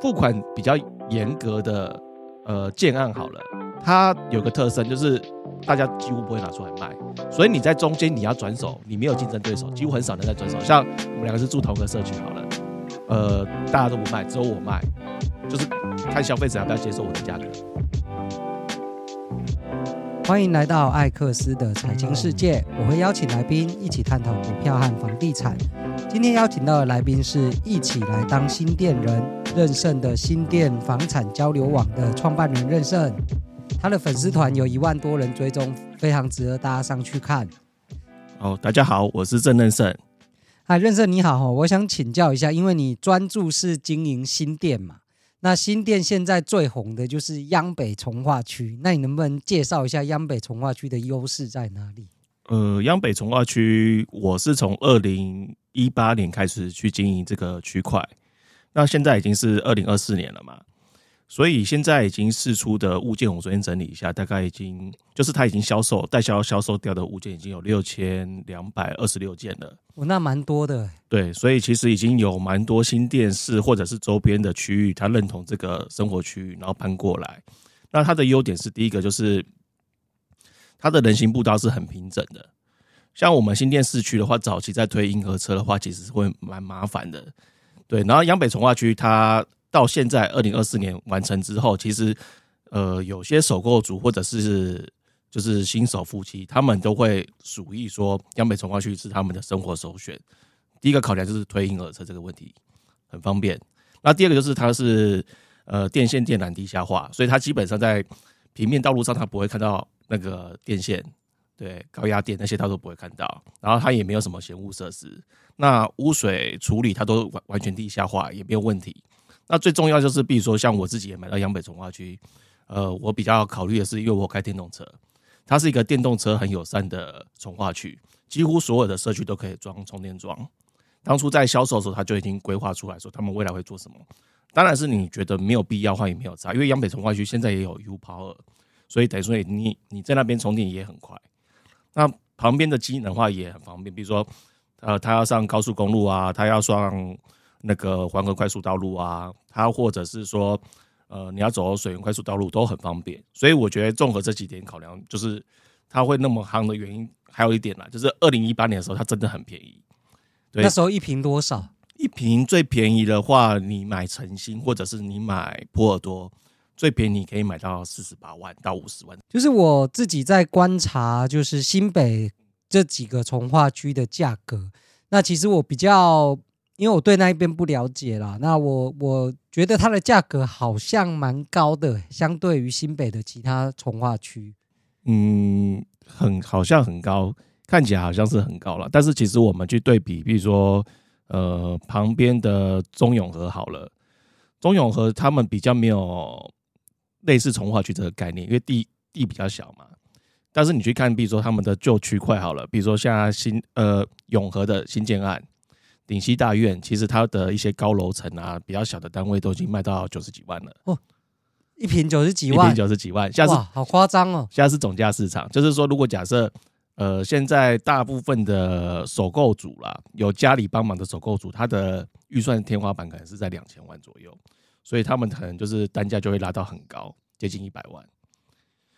付款比较严格的呃建案好了，它有个特征就是大家几乎不会拿出来卖，所以你在中间你要转手，你没有竞争对手，几乎很少人在转手。像我们两个是住同一个社区好了，呃，大家都不卖，只有我卖，就是看消费者要不要接受我的价格。欢迎来到艾克斯的财经世界，我会邀请来宾一起探讨股票和房地产。今天邀请到的来宾是一起来当新店人任盛的新店房产交流网的创办人任盛，他的粉丝团有一万多人追踪，非常值得大家上去看。哦，大家好，我是郑任盛。嗨，任盛你好，我想请教一下，因为你专注是经营新店嘛？那新店现在最红的就是央北从化区，那你能不能介绍一下央北从化区的优势在哪里？呃，央北从化区，我是从二零一八年开始去经营这个区块，那现在已经是二零二四年了嘛。所以现在已经释出的物件，我昨天整理一下，大概已经就是它已经销售代销销售掉的物件已经有六千两百二十六件了。哦，那蛮多的。对，所以其实已经有蛮多新店市或者是周边的区域，他认同这个生活区域，然后搬过来。那它的优点是第一个就是它的人行步道是很平整的。像我们新店市区的话，早期在推婴儿车的话，其实是会蛮麻烦的。对，然后央北重划区它。到现在二零二四年完成之后，其实，呃，有些首购族或者是就是新手夫妻，他们都会属意说，央北重划区是他们的生活首选。第一个考量就是推婴儿车这个问题很方便。那第二个就是它是呃电线电缆地下化，所以它基本上在平面道路上它不会看到那个电线，对，高压电那些它都不会看到。然后它也没有什么嫌物设施，那污水处理它都完完全地下化，也没有问题。那最重要就是，比如说像我自己也买到央北重化区，呃，我比较考虑的是，因为我开电动车，它是一个电动车很友善的重化区，几乎所有的社区都可以装充电桩。当初在销售的时候，他就已经规划出来说，他们未来会做什么。当然是你觉得没有必要的话，也没有差，因为杨北重化区现在也有 U Power，所以等于说你你在那边充电也很快。那旁边的机能的话也很方便，比如说，呃，他要上高速公路啊，他要上。那个黄河快速道路啊，他或者是说，呃，你要走水源快速道路都很方便，所以我觉得综合这几点考量，就是它会那么夯的原因，还有一点啦，就是二零一八年的时候它真的很便宜。对，那时候一瓶多少？一瓶最便宜的话，你买诚心或者是你买波尔多，最便宜可以买到四十八万到五十万。就是我自己在观察，就是新北这几个从化区的价格，那其实我比较。因为我对那一边不了解啦，那我我觉得它的价格好像蛮高的，相对于新北的其他从化区，嗯，很好像很高，看起来好像是很高了。但是其实我们去对比，比如说呃旁边的中永和好了，中永和他们比较没有类似从化区这个概念，因为地地比较小嘛。但是你去看，比如说他们的旧区块好了，比如说像新呃永和的新建案。顶溪大院其实它的一些高楼层啊，比较小的单位都已经卖到九十几万了哦，一平九十几万，一平九十几万，现在是好夸张哦。现在是总价市场，就是说，如果假设呃，现在大部分的首购组啦，有家里帮忙的首购组，他的预算天花板可能是在两千万左右，所以他们可能就是单价就会拉到很高，接近一百万。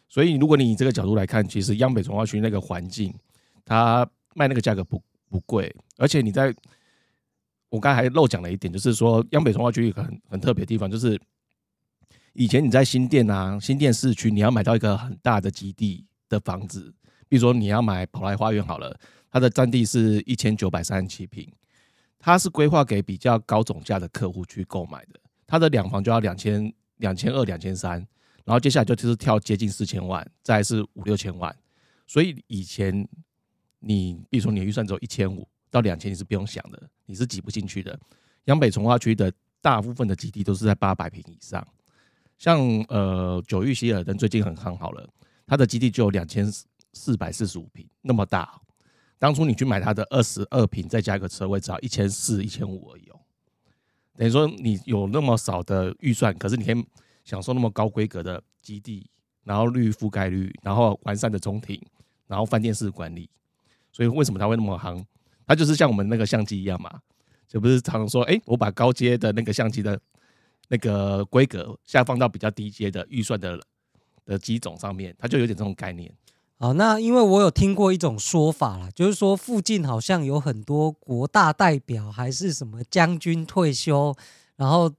所以如果你以这个角度来看，其实央北重化区那个环境，它卖那个价格不不贵，而且你在。我刚才还漏讲了一点，就是说央北重化区一个很很特别的地方，就是以前你在新店啊、新店市区，你要买到一个很大的基地的房子，比如说你要买宝来花园好了，它的占地是一千九百三十七平，它是规划给比较高总价的客户去购买的，它的两房就要两千两千二两千三，然后接下来就就是跳接近四千万，再是五六千万，所以以前你比如说你预算只有一千五。到两千你是不用想的，你是挤不进去的。央北从化区的大部分的基地都是在八百平以上，像呃九玉希尔登最近很夯好了，它的基地就有两千四百四十五平那么大。当初你去买它的二十二平，再加一个车位，只要一千四、一千五而已哦。等于说你有那么少的预算，可是你可以享受那么高规格的基地，然后绿覆盖率，然后完善的中庭，然后饭店式管理。所以为什么它会那么夯？它就是像我们那个相机一样嘛，就不是常说，哎、我把高阶的那个相机的那个规格下放到比较低阶的预算的的机种上面，它就有点这种概念。好，那因为我有听过一种说法啦，就是说附近好像有很多国大代表，还是什么将军退休，然后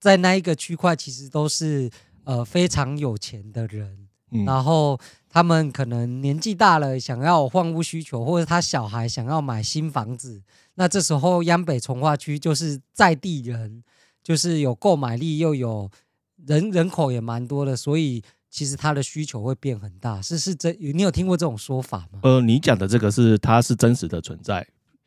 在那一个区块其实都是呃非常有钱的人，嗯、然后他们可能年纪大了，想要换屋需求，或者他小孩想要买新房子，那这时候央北从化区就是在地人。就是有购买力，又有人人口也蛮多的，所以其实他的需求会变很大。是是真，你有听过这种说法吗？呃，你讲的这个是它是真实的存在，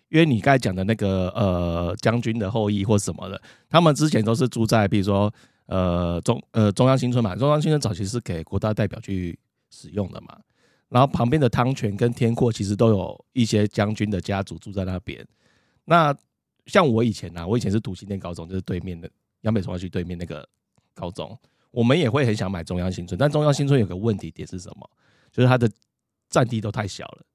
因为你刚才讲的那个呃将军的后裔或什么的，他们之前都是住在比如说呃中呃中央新村嘛，中央新村早期是给国大代表去使用的嘛，然后旁边的汤泉跟天阔其实都有一些将军的家族住在那边，那。像我以前呐、啊，我以前是读新店高中，就是对面的杨北重划区对面那个高中，我们也会很想买中央新村，但中央新村有个问题点是什么？就是它的占地都太小了，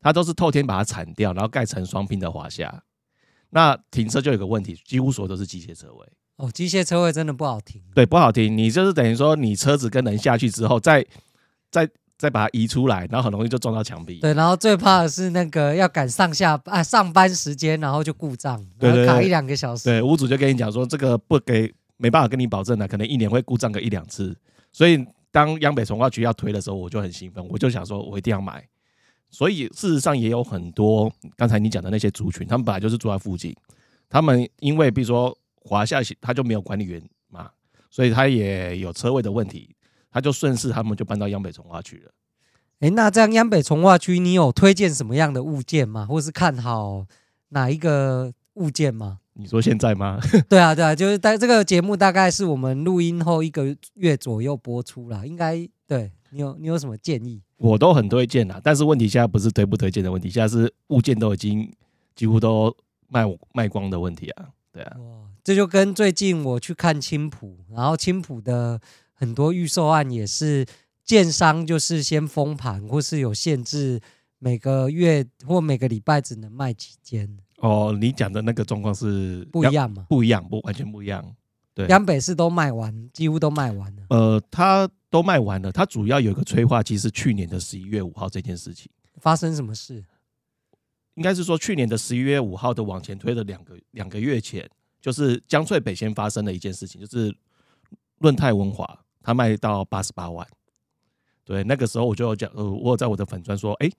它都是透天把它铲掉，然后盖成双拼的华夏。那停车就有个问题，几乎所有都是机械车位。哦，机械车位真的不好停。对，不好停。你就是等于说，你车子跟人下去之后，再再。再把它移出来，然后很容易就撞到墙壁。对，然后最怕的是那个要赶上下啊上班时间，然后就故障，然后卡一两个小时。对，屋主就跟你讲说，这个不给，没办法跟你保证的，可能一年会故障个一两次。所以当央北重划区要推的时候，我就很兴奋，我就想说我一定要买。所以事实上也有很多刚才你讲的那些族群，他们本来就是住在附近，他们因为比如说华夏他就没有管理员嘛，所以他也有车位的问题。他就顺势，他们就搬到央北重划区了。哎、那这样央北重划区，你有推荐什么样的物件吗？或是看好哪一个物件吗？你说现在吗？对啊，对啊，就是在这个节目大概是我们录音后一个月左右播出了，应该对你有你有什么建议？我都很推荐啦，但是问题现在不是推不推荐的问题，现在是物件都已经几乎都卖卖光的问题啊。对啊，这就跟最近我去看青浦，然后青浦的。很多预售案也是建商就是先封盘，或是有限制，每个月或每个礼拜只能卖几间。哦，你讲的那个状况是不一样吗？不一样，不完全不一样。对，央北市都卖完，几乎都卖完了。呃，它都卖完了，它主要有一个催化剂是去年的十一月五号这件事情。发生什么事？应该是说去年的十一月五号的往前推了两个两个月前，就是江翠北先发生了一件事情，就是润泰文华。它卖到八十八万，对，那个时候我就有讲，呃，我有在我的粉专说，哎、欸，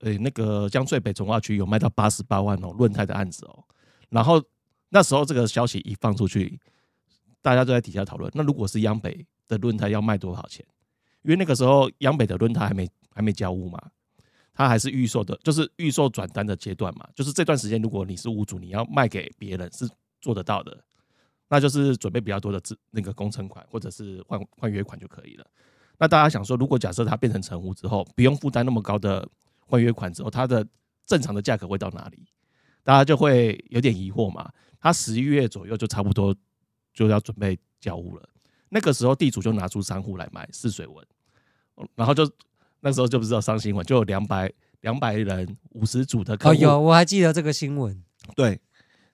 诶，那个江翠北从化区有卖到八十八万哦，润泰的案子哦。然后那时候这个消息一放出去，大家都在底下讨论，那如果是央北的润泰要卖多少钱？因为那个时候央北的润泰还没还没交屋嘛，他还是预售的，就是预售转单的阶段嘛，就是这段时间如果你是屋主，你要卖给别人是做得到的。那就是准备比较多的资那个工程款或者是换换约款就可以了。那大家想说，如果假设它变成成屋之后，不用负担那么高的换约款之后，它的正常的价格会到哪里？大家就会有点疑惑嘛。他十一月左右就差不多就要准备交屋了，那个时候地主就拿出三户来买试水文，然后就那时候就不知道上新闻，就有两百两百人五十组的客户。哦，有，我还记得这个新闻。对。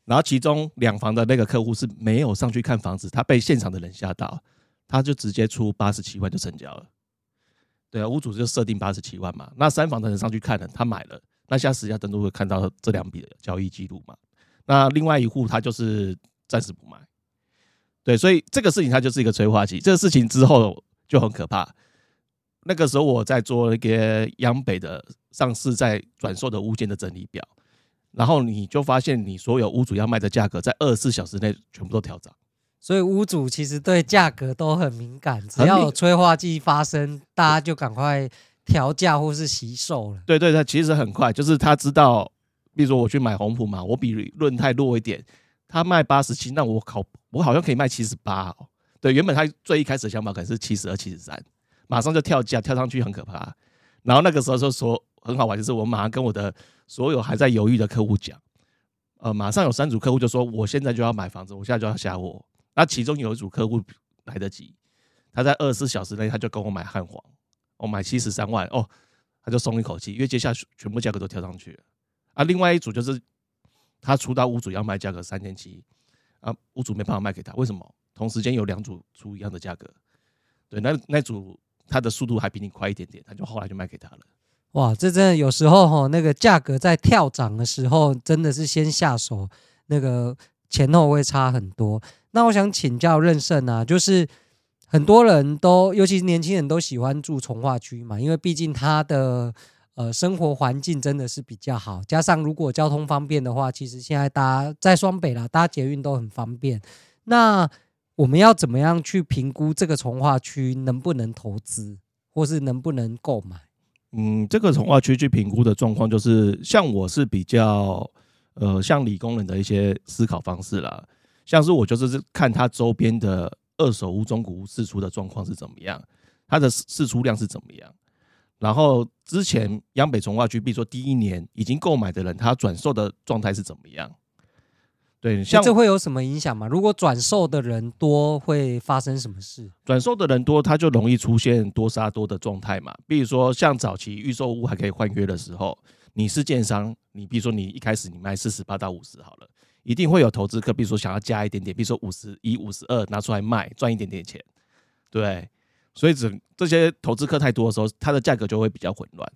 然后其中两房的那个客户是没有上去看房子，他被现场的人吓到，他就直接出八十七万就成交了。对啊，屋主就设定八十七万嘛。那三房的人上去看了，他买了，那下实价登录会看到这两笔的交易记录嘛。那另外一户他就是暂时不卖。对，所以这个事情它就是一个催化剂。这个事情之后就很可怕。那个时候我在做那个央北的上市在转售的物件的整理表。然后你就发现，你所有屋主要卖的价格，在二十四小时内全部都调涨。所以屋主其实对价格都很敏感，只要有催化剂发生，大家就赶快调价或是洗售了。对对对，其实很快，就是他知道，比如说我去买红普嘛，我比润泰弱一点，他卖八十七，那我靠，我好像可以卖七十八哦。对，原本他最一开始的想法可能是七十二、七十三，马上就跳价，跳上去很可怕。然后那个时候就说很好玩，就是我马上跟我的。所有还在犹豫的客户讲，呃，马上有三组客户就说，我现在就要买房子，我现在就要下货。那其中有一组客户来得及，他在二十四小时内他就跟我买汉皇，我买七十三万哦，他就松一口气，因为接下来全部价格都跳上去了。啊，另外一组就是他出到屋主要卖价格三千七，啊，屋主没办法卖给他，为什么？同时间有两组出一样的价格，对，那那组他的速度还比你快一点点，他就后来就卖给他了。哇，这真的有时候哈，那个价格在跳涨的时候，真的是先下手，那个前后会差很多。那我想请教任胜啊，就是很多人都，尤其是年轻人都喜欢住重划区嘛，因为毕竟他的呃生活环境真的是比较好，加上如果交通方便的话，其实现在搭在双北啦，搭捷运都很方便。那我们要怎么样去评估这个重划区能不能投资，或是能不能购买？嗯，这个重划区去评估的状况，就是像我是比较呃像理工人的一些思考方式啦。像是我就是看他周边的二手屋、中古屋释出的状况是怎么样，它的释出量是怎么样。然后之前央北从化区，比如说第一年已经购买的人，他转售的状态是怎么样？对，像这会有什么影响吗？如果转售的人多，会发生什么事？转售的人多，他就容易出现多杀多的状态嘛。比如说，像早期预售屋还可以换约的时候，你是建商，你比如说你一开始你卖四十八到五十好了，一定会有投资客，比如说想要加一点点，比如说五十一、五十二拿出来卖，赚一点点钱，对。所以整这些投资客太多的时候，它的价格就会比较混乱。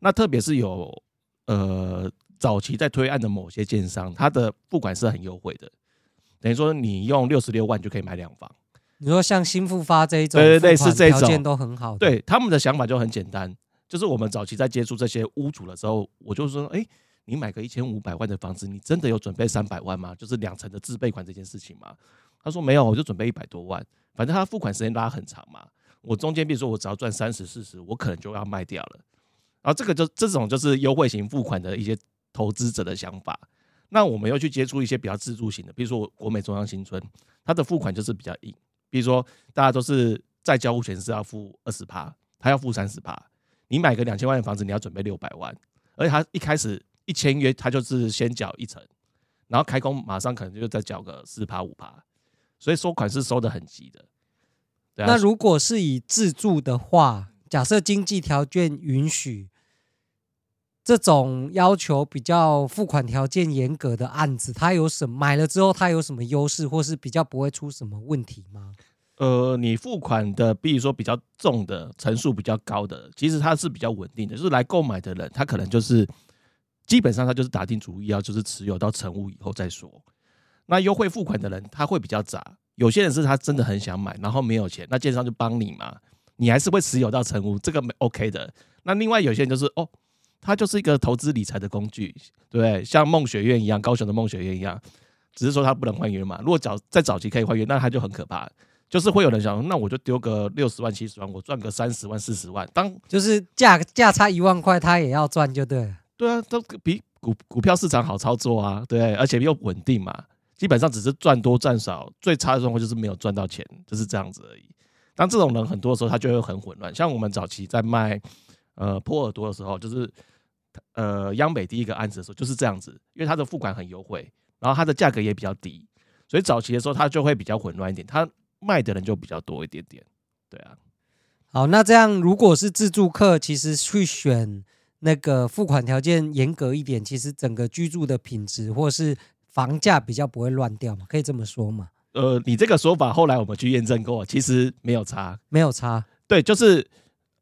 那特别是有呃。早期在推案的某些建商，它的付款是很优惠的，等于说你用六十六万就可以买两房。你说像新复发这一种，对对对，是这种条件都很好。对，他们的想法就很简单，就是我们早期在接触这些屋主的时候，我就说，哎，你买个一千五百万的房子，你真的有准备三百万吗？就是两成的自备款这件事情吗？他说没有，我就准备一百多万，反正他付款时间拉很长嘛。我中间比如说我只要赚三十四十，我可能就要卖掉了。然后这个就这种就是优惠型付款的一些。投资者的想法，那我们又去接触一些比较自住型的，比如说国美中央新村，它的付款就是比较硬。比如说大家都是在交屋前是要付二十趴，他要付三十趴。你买个两千万的房子，你要准备六百万，而且他一开始一签约，他就是先缴一成，然后开工马上可能就再缴个四趴五趴，所以收款是收得很急的。那如果是以自住的话，假设经济条件允许。这种要求比较付款条件严格的案子，它有什么买了之后它有什么优势，或是比较不会出什么问题吗？呃，你付款的，比如说比较重的层数比较高的，其实它是比较稳定的，就是来购买的人，他可能就是基本上他就是打定主意要就是持有到成屋以后再说。那优惠付款的人他会比较杂，有些人是他真的很想买，然后没有钱，那建商就帮你嘛，你还是会持有到成屋，这个没 OK 的。那另外有些人就是哦。它就是一个投资理财的工具，对，像梦学院一样，高雄的梦学院一样，只是说它不能换约嘛。如果早在早期可以换约，那它就很可怕，就是会有人想，那我就丢个六十万、七十万，我赚个三十万、四十万，当就是价价差一万块，他也要赚，就对。对啊，都比股股票市场好操作啊，对，而且又稳定嘛，基本上只是赚多赚少，最差的状况就是没有赚到钱，就是这样子而已。当这种人很多的时候，他就会很混乱。像我们早期在卖。呃，波尔多的时候，就是呃，央美第一个案子的时候就是这样子，因为它的付款很优惠，然后它的价格也比较低，所以早期的时候它就会比较混乱一点，它卖的人就比较多一点点。对啊，好，那这样如果是自住客，其实去选那个付款条件严格一点，其实整个居住的品质或是房价比较不会乱掉嘛，可以这么说嘛？呃，你这个说法后来我们去验证过，其实没有差，没有差。对，就是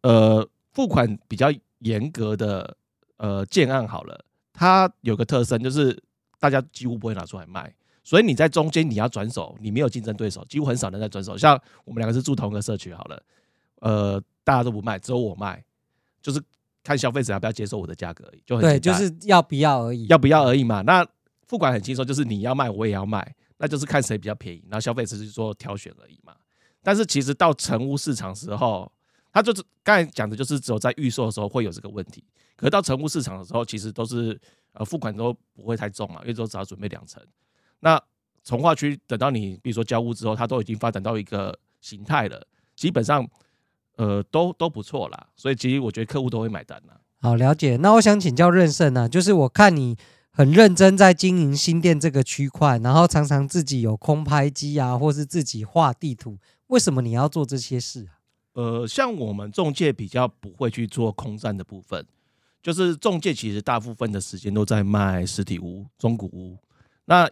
呃。付款比较严格的呃建案好了，它有个特征就是大家几乎不会拿出来卖，所以你在中间你要转手，你没有竞争对手，几乎很少人在转手。像我们两个是住同一个社区好了，呃，大家都不卖，只有我卖，就是看消费者要不要接受我的价格而已，就很对，就是要不要而已，要不要而已嘛。那付款很轻松，就是你要卖我也要卖，那就是看谁比较便宜，然后消费者是做挑选而已嘛。但是其实到成屋市场时候。他就是刚才讲的，就是只有在预售的时候会有这个问题，可是到成屋市场的时候，其实都是呃付款都不会太重嘛，因为都只要准备两成。那从化区等到你比如说交屋之后，它都已经发展到一个形态了，基本上呃都都不错啦，所以其实我觉得客户都会买单啦。好，了解。那我想请教任胜啊，就是我看你很认真在经营新店这个区块，然后常常自己有空拍机啊，或是自己画地图，为什么你要做这些事啊？呃，像我们中介比较不会去做空战的部分，就是中介其实大部分的时间都在卖实体屋、中古屋。那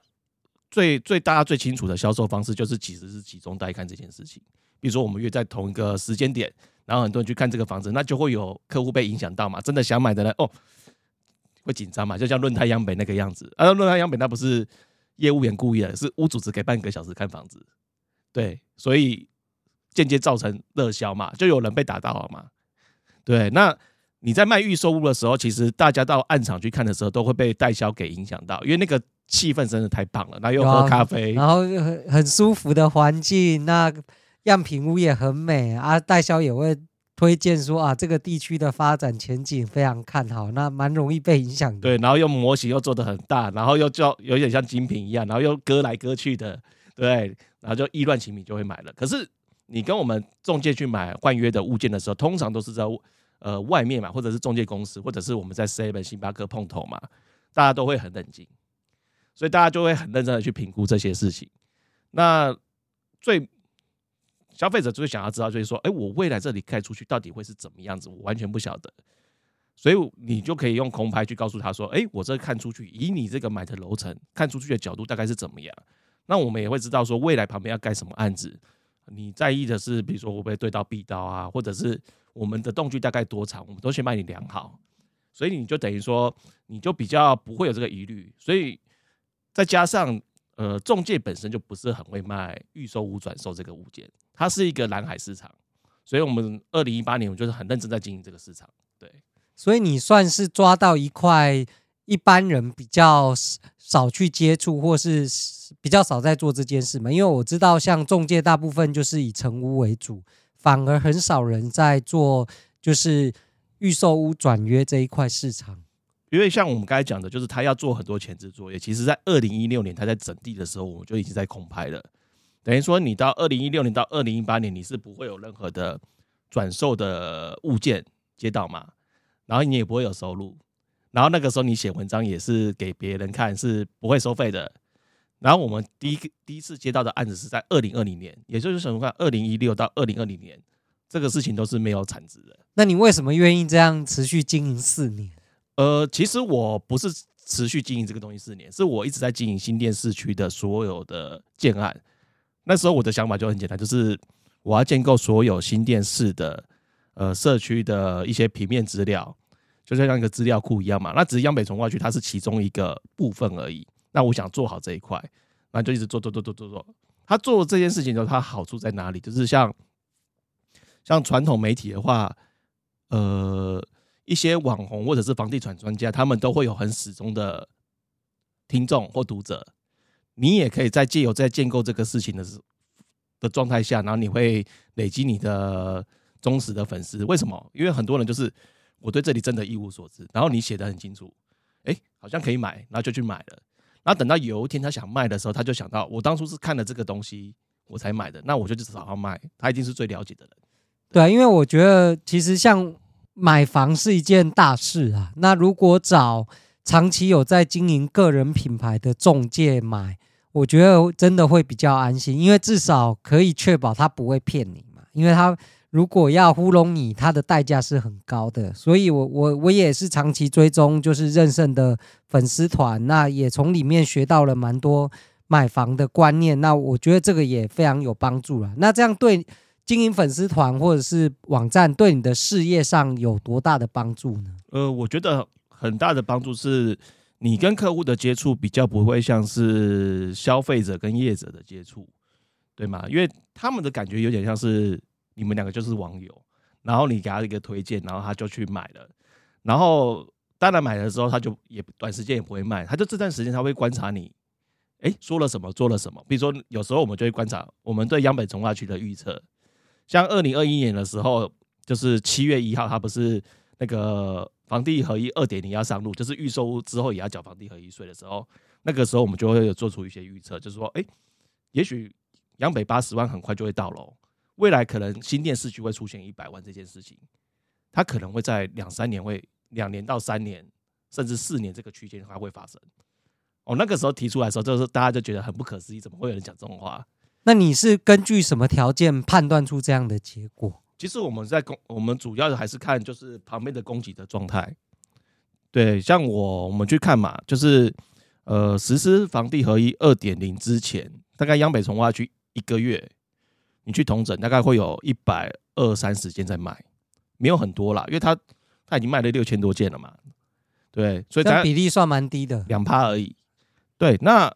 最最大家最清楚的销售方式就是其实是集中带看这件事情。比如说我们约在同一个时间点，然后很多人去看这个房子，那就会有客户被影响到嘛。真的想买的人哦，会紧张嘛，就像论坛央北那个样子。而论坛央北那不是业务员故意的，是屋主只给半个小时看房子，对，所以间接造成热销嘛，就有人被打到了嘛。对，那你在卖预售屋的时候，其实大家到案场去看的时候，都会被代销给影响到，因为那个。气氛真的太棒了，那又喝咖啡，然后很很舒服的环境，那样品屋也很美啊。代销也会推荐说啊，这个地区的发展前景非常看好，那蛮容易被影响的。对，然后又模型又做得很大，然后又叫有点像精品一样，然后又割来割去的，对，然后就意乱情迷就会买了。可是你跟我们中介去买换约的物件的时候，通常都是在呃外面嘛，或者是中介公司，或者是我们在 Seven 星巴克碰头嘛，大家都会很冷静。所以大家就会很认真的去评估这些事情。那最消费者最想要知道就是说，哎，我未来这里盖出去到底会是怎么样子？我完全不晓得。所以你就可以用空拍去告诉他说，哎，我这看出去，以你这个买的楼层看出去的角度大概是怎么样？那我们也会知道说，未来旁边要盖什么案子。你在意的是，比如说会不会对到壁刀啊，或者是我们的栋距大概多长，我们都先帮你量好。所以你就等于说，你就比较不会有这个疑虑。所以。再加上，呃，中介本身就不是很会卖预售屋转售这个物件，它是一个蓝海市场，所以我们二零一八年我们就是很认真在经营这个市场。对，所以你算是抓到一块一般人比较少去接触，或是比较少在做这件事嘛？因为我知道，像中介大部分就是以成屋为主，反而很少人在做就是预售屋转约这一块市场。因为像我们刚才讲的，就是他要做很多前置作业。其实，在二零一六年他在整地的时候，我们就已经在空拍了。等于说，你到二零一六年到二零一八年，你是不会有任何的转售的物件接到嘛？然后你也不会有收入。然后那个时候你写文章也是给别人看，是不会收费的。然后我们第一第一次接到的案子是在二零二零年，也就是说，看二零一六到二零二零年，这个事情都是没有产值的。那你为什么愿意这样持续经营四年？呃，其实我不是持续经营这个东西四年，是我一直在经营新店市区的所有的建案。那时候我的想法就很简单，就是我要建构所有新店市的呃社区的一些平面资料，就像一个资料库一样嘛。那只是央北重划区，它是其中一个部分而已。那我想做好这一块，那就一直做做做做做做。他做这件事情的他好处在哪里？就是像像传统媒体的话，呃。一些网红或者是房地产专家，他们都会有很始终的听众或读者。你也可以在借由在建构这个事情的时的状态下，然后你会累积你的忠实的粉丝。为什么？因为很多人就是我对这里真的一无所知。然后你写的很清楚，哎，好像可以买，然后就去买了。然后等到有一天他想卖的时候，他就想到我当初是看了这个东西我才买的，那我就去找他卖。他一定是最了解的人。对啊，因为我觉得其实像。买房是一件大事啊，那如果找长期有在经营个人品牌的中介买，我觉得真的会比较安心，因为至少可以确保他不会骗你嘛。因为他如果要糊弄你，他的代价是很高的。所以我我我也是长期追踪，就是任盛的粉丝团，那也从里面学到了蛮多买房的观念。那我觉得这个也非常有帮助了。那这样对。经营粉丝团或者是网站，对你的事业上有多大的帮助呢？呃，我觉得很大的帮助是，你跟客户的接触比较不会像是消费者跟业者的接触，对吗？因为他们的感觉有点像是你们两个就是网友，然后你给他一个推荐，然后他就去买了，然后当然买的时候他就也短时间也不会卖，他就这段时间他会观察你，诶，说了什么，做了什么。比如说有时候我们就会观察我们对央北从化区的预测。像二零二一年的时候，就是七月一号，它不是那个房地合一二点零要上路，就是预售之后也要缴房地合一税的时候，那个时候我们就会有做出一些预测，就是说，哎，也许央北八十万很快就会到了，未来可能新店市区会出现一百万这件事情，它可能会在两三年会两年到三年，甚至四年这个区间它会发生。哦，那个时候提出来的时候，就是大家就觉得很不可思议，怎么会有人讲这种话？那你是根据什么条件判断出这样的结果？其实我们在供，我们主要的还是看就是旁边的供给的状态。对，像我我们去看嘛，就是呃，实施房地合一二点零之前，大概央北重划区一个月，你去同整，大概会有一百二三十间在卖，没有很多啦，因为他他已经卖了六千多件了嘛，对，所以这比例算蛮低的，两趴而已。对，那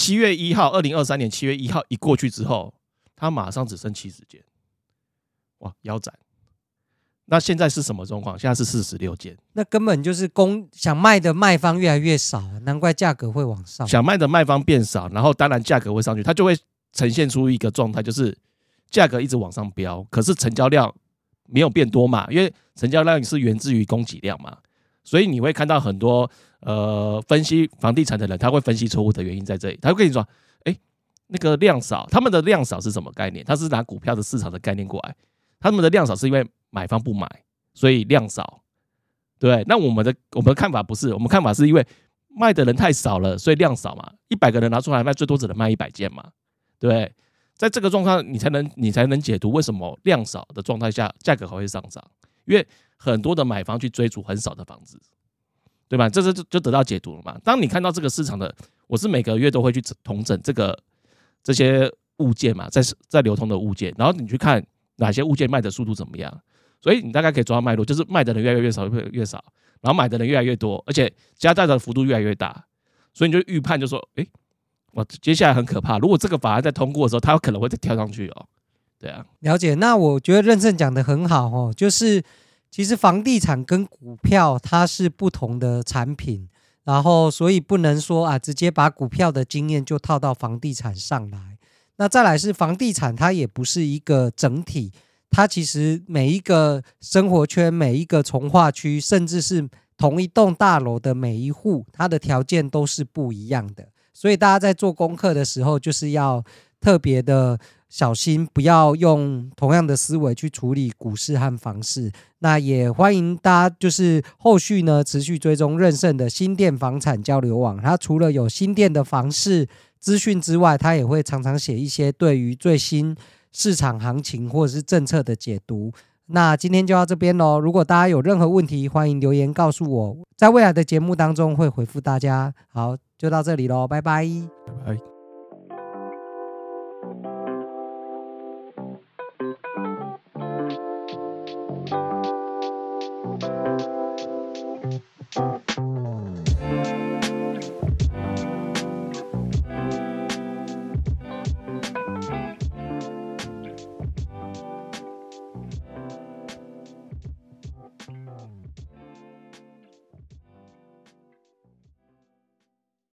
七月一号，二零二三年七月一号一过去之后，它马上只剩七十件，哇，腰斩。那现在是什么状况？现在是四十六件，那根本就是供想卖的卖方越来越少，难怪价格会往上。想卖的卖方变少，然后当然价格会上去，它就会呈现出一个状态，就是价格一直往上飙，可是成交量没有变多嘛，因为成交量是源自于供给量嘛，所以你会看到很多呃分析房地产的人，他会分析错误的原因在这里，他会跟你说，哎，那个量少，他们的量少是什么概念？他是拿股票的市场的概念过来，他们的量少是因为。买方不买，所以量少，对。那我们的我们的看法不是，我们看法是因为卖的人太少了，所以量少嘛。一百个人拿出来卖，最多只能卖一百件嘛，对。在这个状况，你才能你才能解读为什么量少的状态下价格还会上涨，因为很多的买方去追逐很少的房子，对吧？这是就就得到解读了嘛。当你看到这个市场的，我是每个月都会去统整这个这些物件嘛，在在流通的物件，然后你去看哪些物件卖的速度怎么样。所以你大概可以抓到脉络，就是卖的人越来越少，越越少，然后买的人越来越多，而且加价的幅度越来越大，所以你就预判就说，哎，我接下来很可怕。如果这个法案在通过的时候，它有可能会再跳上去哦。对啊，了解。那我觉得任盛讲的很好哦，就是其实房地产跟股票它是不同的产品，然后所以不能说啊，直接把股票的经验就套到房地产上来。那再来是房地产，它也不是一个整体。它其实每一个生活圈、每一个从化区，甚至是同一栋大楼的每一户，它的条件都是不一样的。所以大家在做功课的时候，就是要特别的小心，不要用同样的思维去处理股市和房市。那也欢迎大家就是后续呢持续追踪任盛的新店房产交流网。它除了有新店的房市资讯之外，它也会常常写一些对于最新。市场行情或者是政策的解读，那今天就到这边喽。如果大家有任何问题，欢迎留言告诉我，在未来的节目当中会回复大家。好，就到这里喽，拜拜，拜拜。